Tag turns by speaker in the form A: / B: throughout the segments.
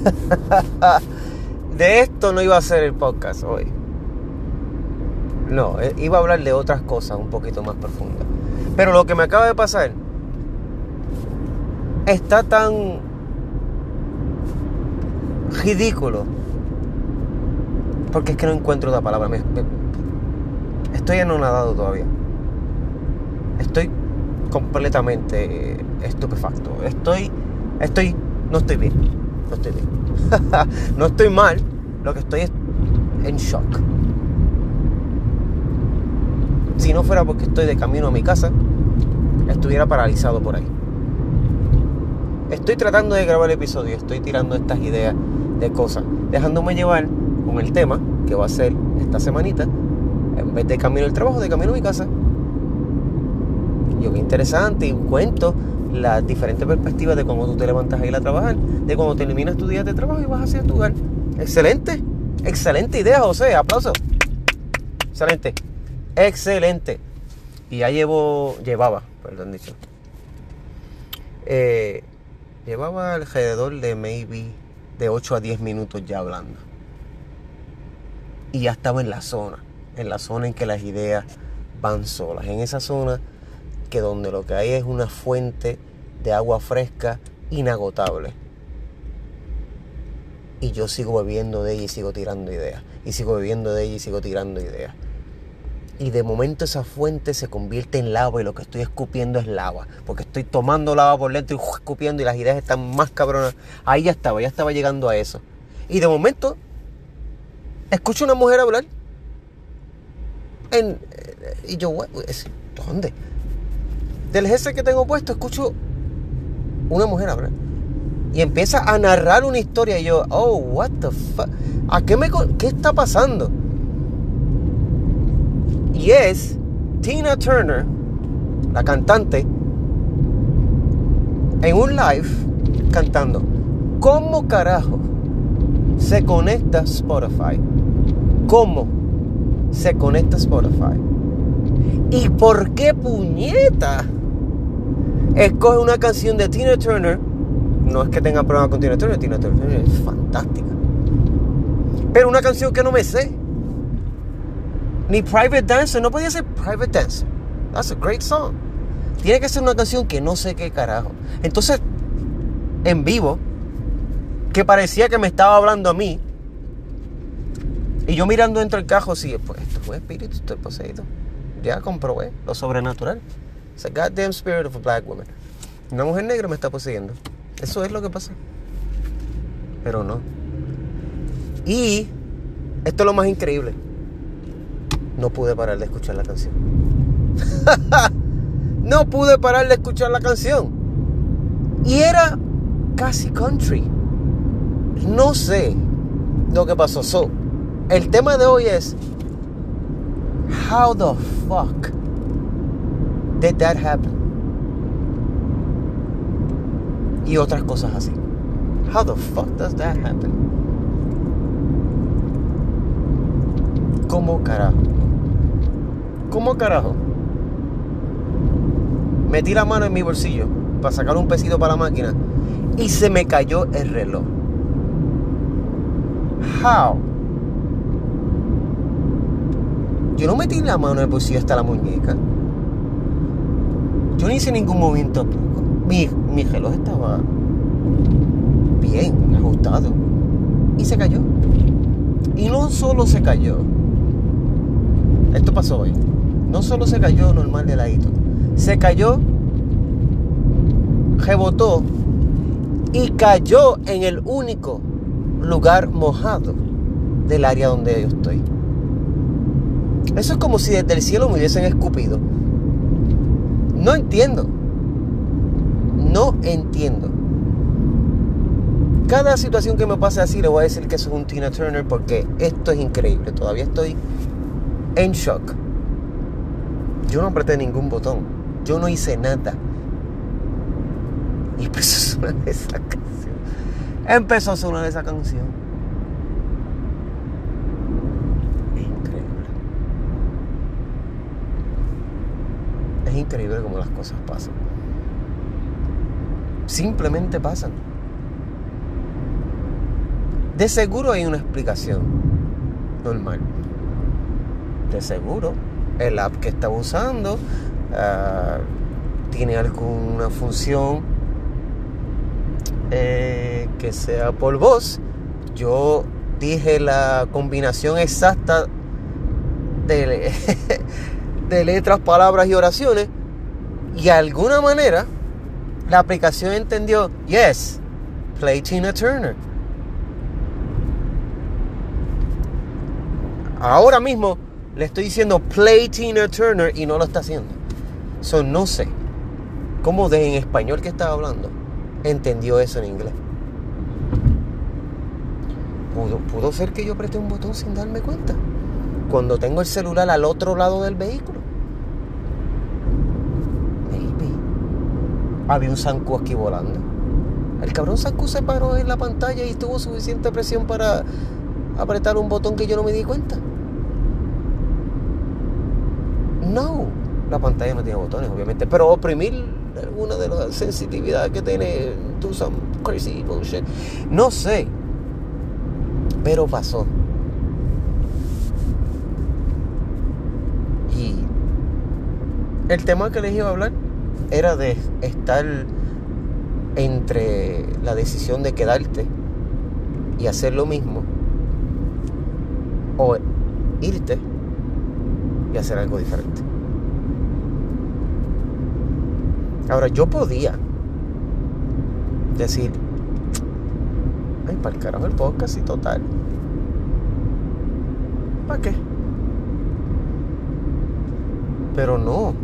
A: de esto no iba a ser el podcast hoy. No, eh, iba a hablar de otras cosas un poquito más profundas. Pero lo que me acaba de pasar está tan ridículo. Porque es que no encuentro la palabra. estoy anonadado todavía. Estoy completamente estupefacto. Estoy, estoy, no estoy bien. No estoy bien. no estoy mal. Lo que estoy es en shock. Si no fuera porque estoy de camino a mi casa, estuviera paralizado por ahí. Estoy tratando de grabar el episodio, estoy tirando estas ideas de cosas, dejándome llevar con el tema que va a ser esta semanita, en vez de camino al trabajo, de camino a mi casa. Yo qué interesante y cuento las diferentes perspectivas de cómo tú te levantas a ir a trabajar, de cómo terminas tu día de trabajo y vas hacia tu hogar. Excelente, excelente idea, José, aplauso. Excelente. Excelente. Y ya llevo, llevaba, perdón dicho. Eh, llevaba alrededor de maybe de 8 a 10 minutos ya hablando. Y ya estaba en la zona, en la zona en que las ideas van solas, en esa zona que donde lo que hay es una fuente de agua fresca inagotable. Y yo sigo bebiendo de ella y sigo tirando ideas. Y sigo bebiendo de ella y sigo tirando ideas y de momento esa fuente se convierte en lava y lo que estoy escupiendo es lava, porque estoy tomando lava por dentro y escupiendo y las ideas están más cabronas. Ahí ya estaba, ya estaba llegando a eso. Y de momento escucho una mujer hablar. En, y yo, ¿dónde? Del jefe que tengo puesto escucho una mujer hablar. Y empieza a narrar una historia y yo, oh, what the fuck. ¿A qué me qué está pasando? Y es Tina Turner, la cantante, en un live cantando. ¿Cómo carajo se conecta Spotify? ¿Cómo se conecta Spotify? ¿Y por qué puñeta escoge una canción de Tina Turner? No es que tenga problema con Tina Turner, Tina Turner es fantástica. Pero una canción que no me sé. Ni Private Dancer, no podía ser Private Dancer. That's a great song. Tiene que ser una canción que no sé qué carajo. Entonces, en vivo, que parecía que me estaba hablando a mí, y yo mirando dentro del cajo, sí, pues esto fue espíritu, estoy poseído. Ya comprobé lo sobrenatural. It's a goddamn spirit of a black woman. Una mujer negra me está poseyendo. Eso es lo que pasa. Pero no. Y esto es lo más increíble no pude parar de escuchar la canción. no pude parar de escuchar la canción. Y era casi country. No sé lo que pasó. So, el tema de hoy es How the fuck did that happen? Y otras cosas así. How the fuck does that happen? ¿Cómo carajo? ¿Cómo carajo? Metí la mano en mi bolsillo para sacar un pesito para la máquina y se me cayó el reloj. How? Yo no metí la mano en el bolsillo hasta la muñeca. Yo no hice ningún movimiento. Mi, mi reloj estaba bien ajustado. Y se cayó. Y no solo se cayó. Esto pasó hoy no solo se cayó normal de ladito, se cayó, rebotó y cayó en el único lugar mojado del área donde yo estoy. Eso es como si desde el cielo me hubiesen escupido. No entiendo. No entiendo. Cada situación que me pase así le voy a decir que eso es un Tina Turner porque esto es increíble. Todavía estoy en shock. Yo no apreté ningún botón. Yo no hice nada. Y empezó a sonar esa canción. Empezó a sonar esa canción. Es increíble. Es increíble cómo las cosas pasan. Simplemente pasan. De seguro hay una explicación normal. De seguro el app que estaba usando ah, tiene alguna función eh, que sea por voz. Yo dije la combinación exacta de letras, palabras y oraciones. Y de alguna manera la aplicación entendió, yes, play Tina Turner. Ahora mismo le estoy diciendo play Tina Turner y no lo está haciendo. So no sé cómo de en español que estaba hablando entendió eso en inglés. Pudo, pudo ser que yo apreté un botón sin darme cuenta. Cuando tengo el celular al otro lado del vehículo. Maybe. Había un zancu aquí volando. El cabrón zancu se paró en la pantalla y tuvo suficiente presión para apretar un botón que yo no me di cuenta. No, la pantalla no tiene botones, obviamente, pero oprimir alguna de las sensitividades que tiene, do some crazy bullshit. No sé, pero pasó. Y el tema que les iba a hablar era de estar entre la decisión de quedarte y hacer lo mismo o irte y hacer algo diferente. Ahora, yo podía decir, ay, para el carajo el podcast y total. ¿Para qué? Pero no,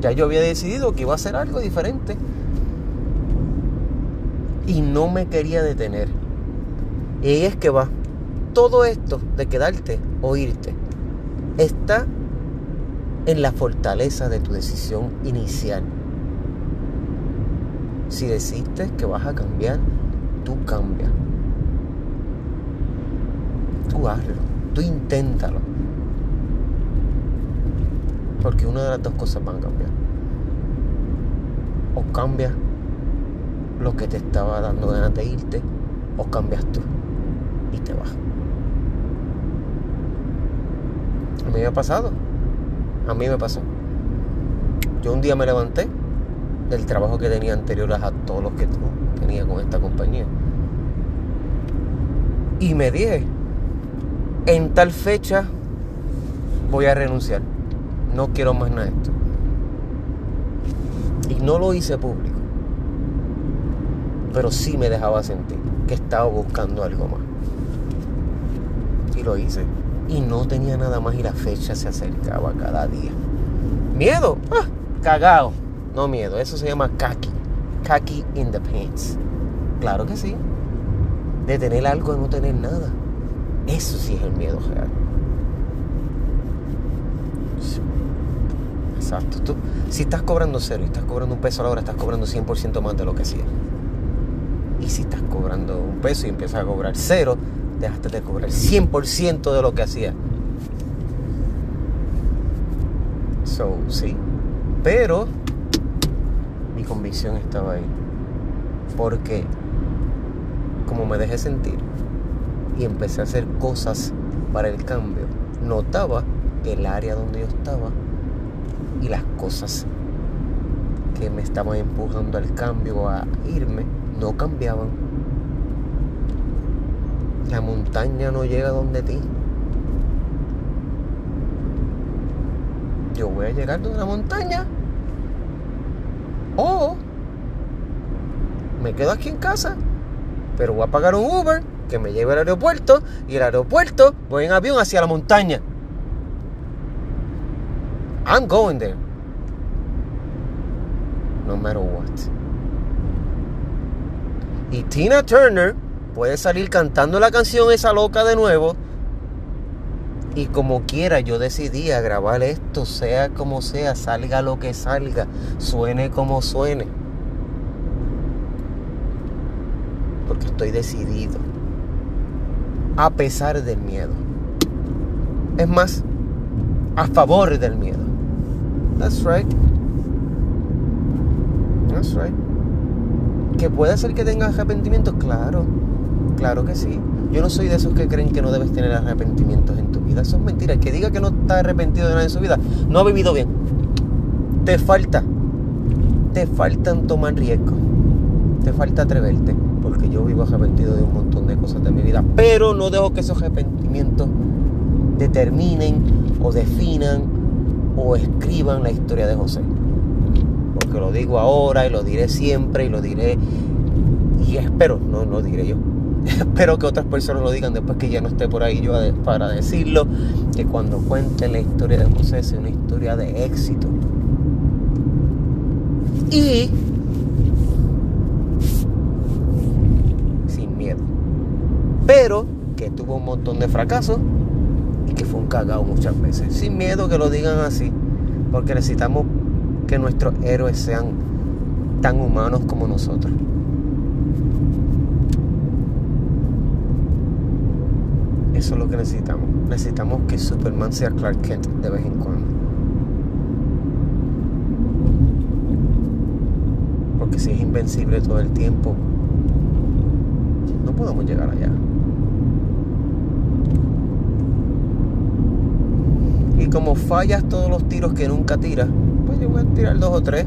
A: ya yo había decidido que iba a hacer algo diferente. Y no me quería detener. Y es que va. Todo esto de quedarte o irte está en la fortaleza de tu decisión inicial. Si decidiste que vas a cambiar, tú cambia. Tú hazlo, tú inténtalo. Porque una de las dos cosas van a cambiar. O cambia lo que te estaba dando ganas de irte, o cambias tú y te vas. A mí me ha pasado. A mí me pasó. Yo un día me levanté del trabajo que tenía anterior a todos los que tenía con esta compañía. Y me dije, en tal fecha voy a renunciar. No quiero más nada de esto. Y no lo hice público. Pero sí me dejaba sentir que estaba buscando algo más. Y lo hice. Y no tenía nada más y la fecha se acercaba cada día. Miedo, ah, cagado. No miedo, eso se llama kaki. Kaki in the pants. Claro que sí. De tener algo y no tener nada. Eso sí es el miedo real. Exacto. Tú, si estás cobrando cero y estás cobrando un peso a la hora, estás cobrando 100% más de lo que hacías. Y si estás cobrando un peso y empiezas a cobrar cero, dejaste de cobrar 100% de lo que hacías. So, sí. Pero mi convicción estaba ahí. Porque como me dejé sentir y empecé a hacer cosas para el cambio, notaba que el área donde yo estaba y las cosas que me estaban empujando al cambio, a irme, no cambiaban. La montaña no llega donde ti. Yo voy a llegar donde la montaña o me quedo aquí en casa, pero voy a pagar un Uber que me lleve al aeropuerto y el aeropuerto voy en avión hacia la montaña. I'm going there. No matter what. Y Tina Turner puede salir cantando la canción esa loca de nuevo. Y como quiera, yo decidí a grabar esto, sea como sea, salga lo que salga, suene como suene. Porque estoy decidido. A pesar del miedo. Es más, a favor del miedo. That's right. That's right. Que puede ser que tenga arrepentimiento, claro. Claro que sí. Yo no soy de esos que creen que no debes tener arrepentimientos en tu vida. Eso es mentira. El que diga que no está arrepentido de nada en su vida, no ha vivido bien. Te falta. Te faltan tomar riesgo. Te falta atreverte. Porque yo vivo arrepentido de un montón de cosas de mi vida. Pero no dejo que esos arrepentimientos determinen o definan escriban la historia de José. Porque lo digo ahora y lo diré siempre y lo diré y espero, no lo diré yo, espero que otras personas lo digan después que ya no esté por ahí yo para decirlo, que cuando cuente la historia de José sea una historia de éxito. Y sin miedo. Pero que tuvo un montón de fracasos que fue un cagado muchas veces. Sin miedo que lo digan así, porque necesitamos que nuestros héroes sean tan humanos como nosotros. Eso es lo que necesitamos. Necesitamos que Superman sea Clark Kent de vez en cuando. Porque si es invencible todo el tiempo, no podemos llegar allá. Y como fallas todos los tiros que nunca tiras, pues yo voy a tirar dos o tres,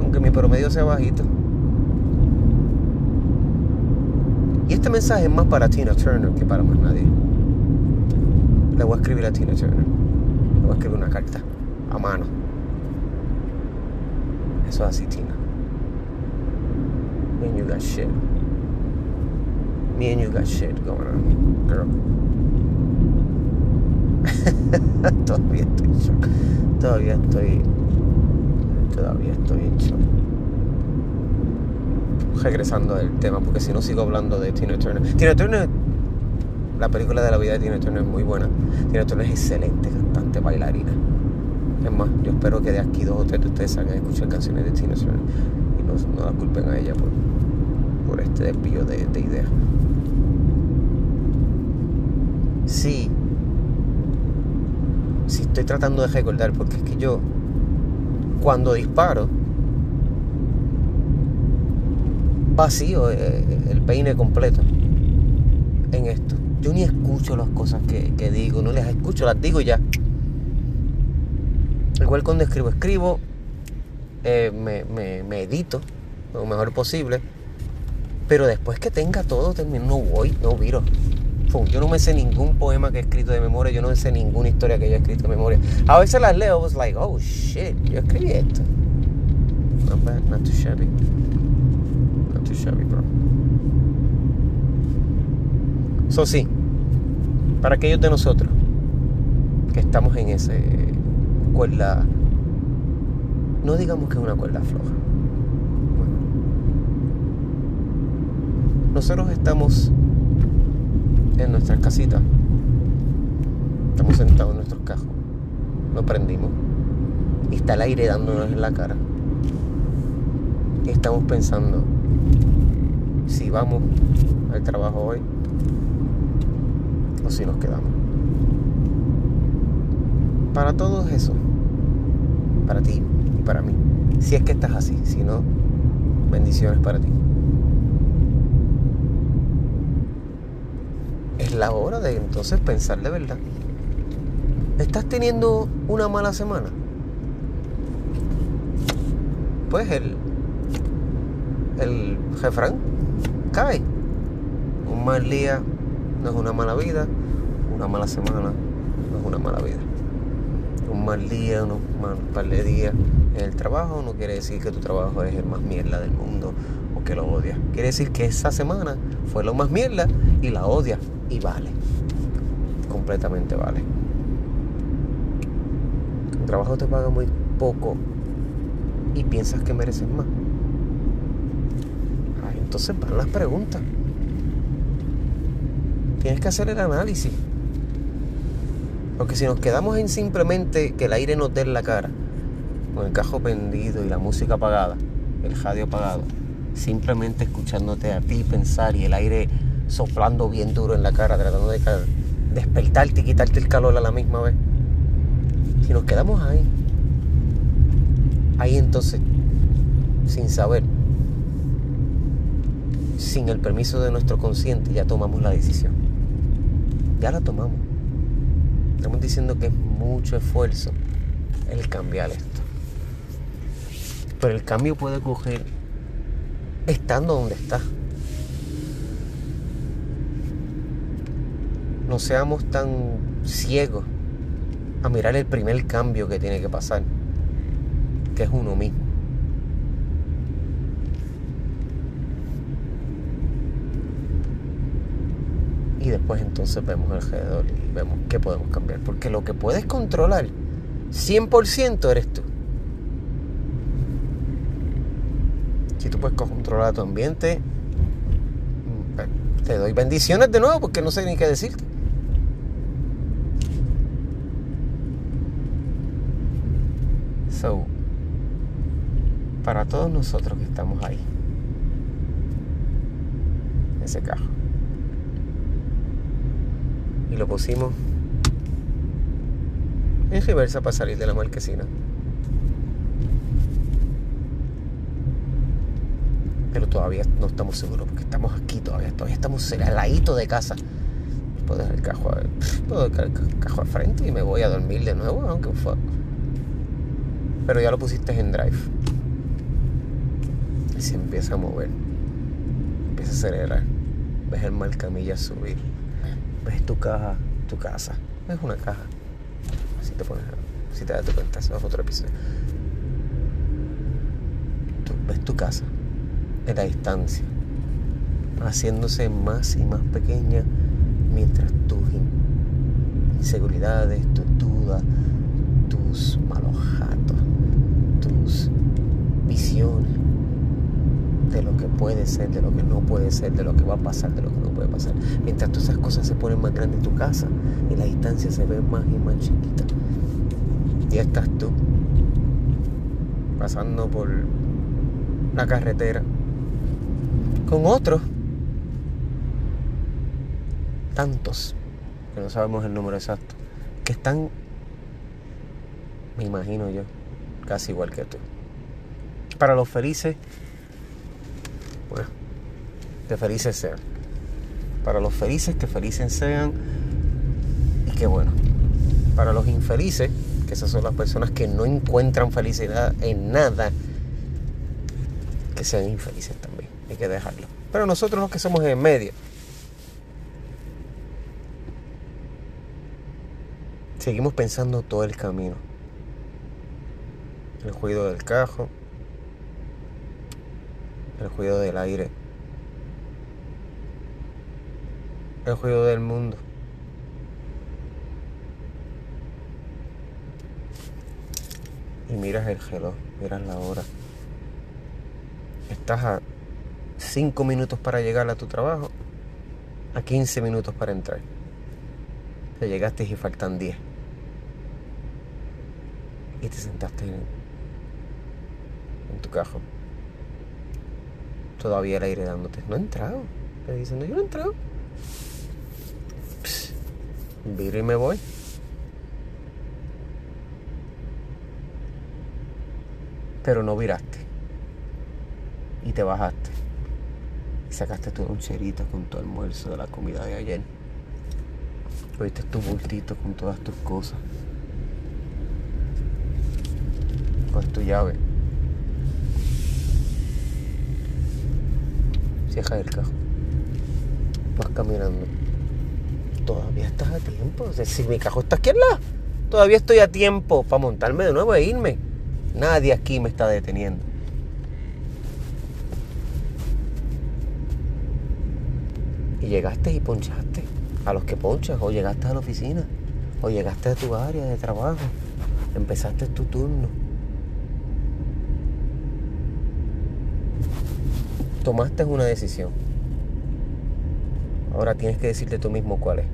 A: aunque mi promedio sea bajito. Y este mensaje es más para Tina Turner que para más nadie. Le voy a escribir a Tina Turner. Le voy a escribir una carta a mano. Eso es así, Tina. Me and you got shit. Me and you got shit going on, girl. todavía estoy en shock. Todavía estoy. Todavía estoy en shock. Regresando al tema, porque si no sigo hablando de Tina Turner. Tina Turner la película de la vida de Tina Turner es muy buena. Tina Turner es excelente cantante, bailarina. Es más, yo espero que de aquí dos o tres de ustedes salgan a escuchar canciones de Tina Turner y no, la culpen a ella por, por este desvío de, de ideas. Sí, sí estoy tratando de recordar porque es que yo cuando disparo vacío eh, el peine completo en esto. Yo ni escucho las cosas que, digo, no las escucho, las digo ya. Igual cuando escribo, escribo, eh, me, edito lo mejor posible, pero después que tenga todo termino, no voy, no viro. Yo no me sé ningún poema que he escrito de memoria, yo no me sé ninguna historia que yo he escrito de memoria. A veces las leo, was like, oh shit, yo escribí esto. Not bad, not too shabby. Not too shabby, bro. Eso sí, para aquellos de nosotros que estamos en esa cuerda, no digamos que es una cuerda floja. nosotros estamos en nuestras casitas, estamos sentados en nuestros cajos, lo prendimos está el aire dándonos en la cara. Estamos pensando si vamos al trabajo hoy o si nos quedamos. Para todos eso, para ti y para mí, si es que estás así, si no, bendiciones para ti. Es la hora de entonces pensar de verdad. ¿Estás teniendo una mala semana? Pues el, el refrán cae. Un mal día no es una mala vida, una mala semana no es una mala vida. Un mal día, un mal par de días en el trabajo no quiere decir que tu trabajo es el más mierda del mundo o que lo odias. Quiere decir que esa semana fue lo más mierda y la odias y vale. Completamente vale. El trabajo te paga muy poco y piensas que mereces más. entonces van las preguntas. Tienes que hacer el análisis. Porque si nos quedamos en simplemente que el aire nos dé en la cara, con el cajo pendido y la música apagada, el radio apagado, simplemente escuchándote a ti pensar y el aire soplando bien duro en la cara, tratando de despertarte y quitarte el calor a la misma vez. Si nos quedamos ahí, ahí entonces, sin saber, sin el permiso de nuestro consciente, ya tomamos la decisión. Ya la tomamos. Estamos diciendo que es mucho esfuerzo el cambiar esto. Pero el cambio puede ocurrir estando donde está. No seamos tan ciegos a mirar el primer cambio que tiene que pasar, que es uno mismo. Y después entonces vemos alrededor y vemos qué podemos cambiar. Porque lo que puedes controlar 100% eres tú. Si tú puedes controlar tu ambiente, mm, te doy bendiciones de nuevo porque no sé ni qué decirte. Para todos nosotros que estamos ahí, ese carro, y lo pusimos en reversa para salir de la marquesina. Pero todavía no estamos seguros porque estamos aquí todavía, todavía estamos al ladito de casa. Puedo dejar el cajo, puedo dejar el cajo al frente y me voy a dormir de nuevo, aunque fue. Pero ya lo pusiste en drive. Y se empieza a mover. Empieza a acelerar. Ves el marcamilla subir. Ves tu caja, tu casa. Ves una caja. Si te pones, si te das cuenta, eso es otro episodio. Tú ves tu casa en la distancia, haciéndose más y más pequeña mientras tus inseguridades, tus dudas, tus malos jatos, visiones de lo que puede ser, de lo que no puede ser, de lo que va a pasar, de lo que no puede pasar. Mientras todas esas cosas se ponen más grandes en tu casa y la distancia se ve más y más chiquita. Y estás tú pasando por la carretera con otros tantos que no sabemos el número exacto que están me imagino yo casi igual que tú para los felices bueno que felices sean para los felices que felices sean y que bueno para los infelices esas son las personas que no encuentran felicidad en nada, que sean infelices también. Hay que dejarlo. Pero nosotros los que somos en medio, seguimos pensando todo el camino. El ruido del cajo, el ruido del aire, el ruido del mundo. y miras el reloj, miras la hora. Estás a 5 minutos para llegar a tu trabajo, a 15 minutos para entrar. Te llegaste y faltan 10. Y te sentaste en, tu cajón. Todavía el aire dándote. No he entrado. Te diciendo, yo no he entrado. viro y me voy. pero no viraste. Y te bajaste. Y sacaste tu loncherita con tu almuerzo de la comida de ayer. Oíste tu bultito con todas tus cosas. Con tu llave. Cierra el cajón. Vas caminando. Todavía estás a tiempo. si mi cajón está aquí al lado, todavía estoy a tiempo para montarme de nuevo e irme. Nadie aquí me está deteniendo. Y llegaste y ponchaste a los que ponchas, o llegaste a la oficina, o llegaste a tu área de trabajo, empezaste tu turno. Tomaste una decisión. Ahora tienes que decirte tú mismo cuál es.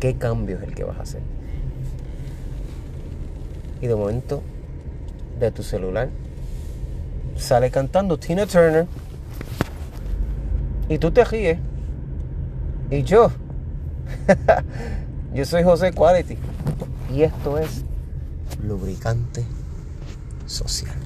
A: ¿Qué cambio es el que vas a hacer? y de momento de tu celular sale cantando Tina Turner y tú te ríes y yo yo soy José Quality y esto es lubricante social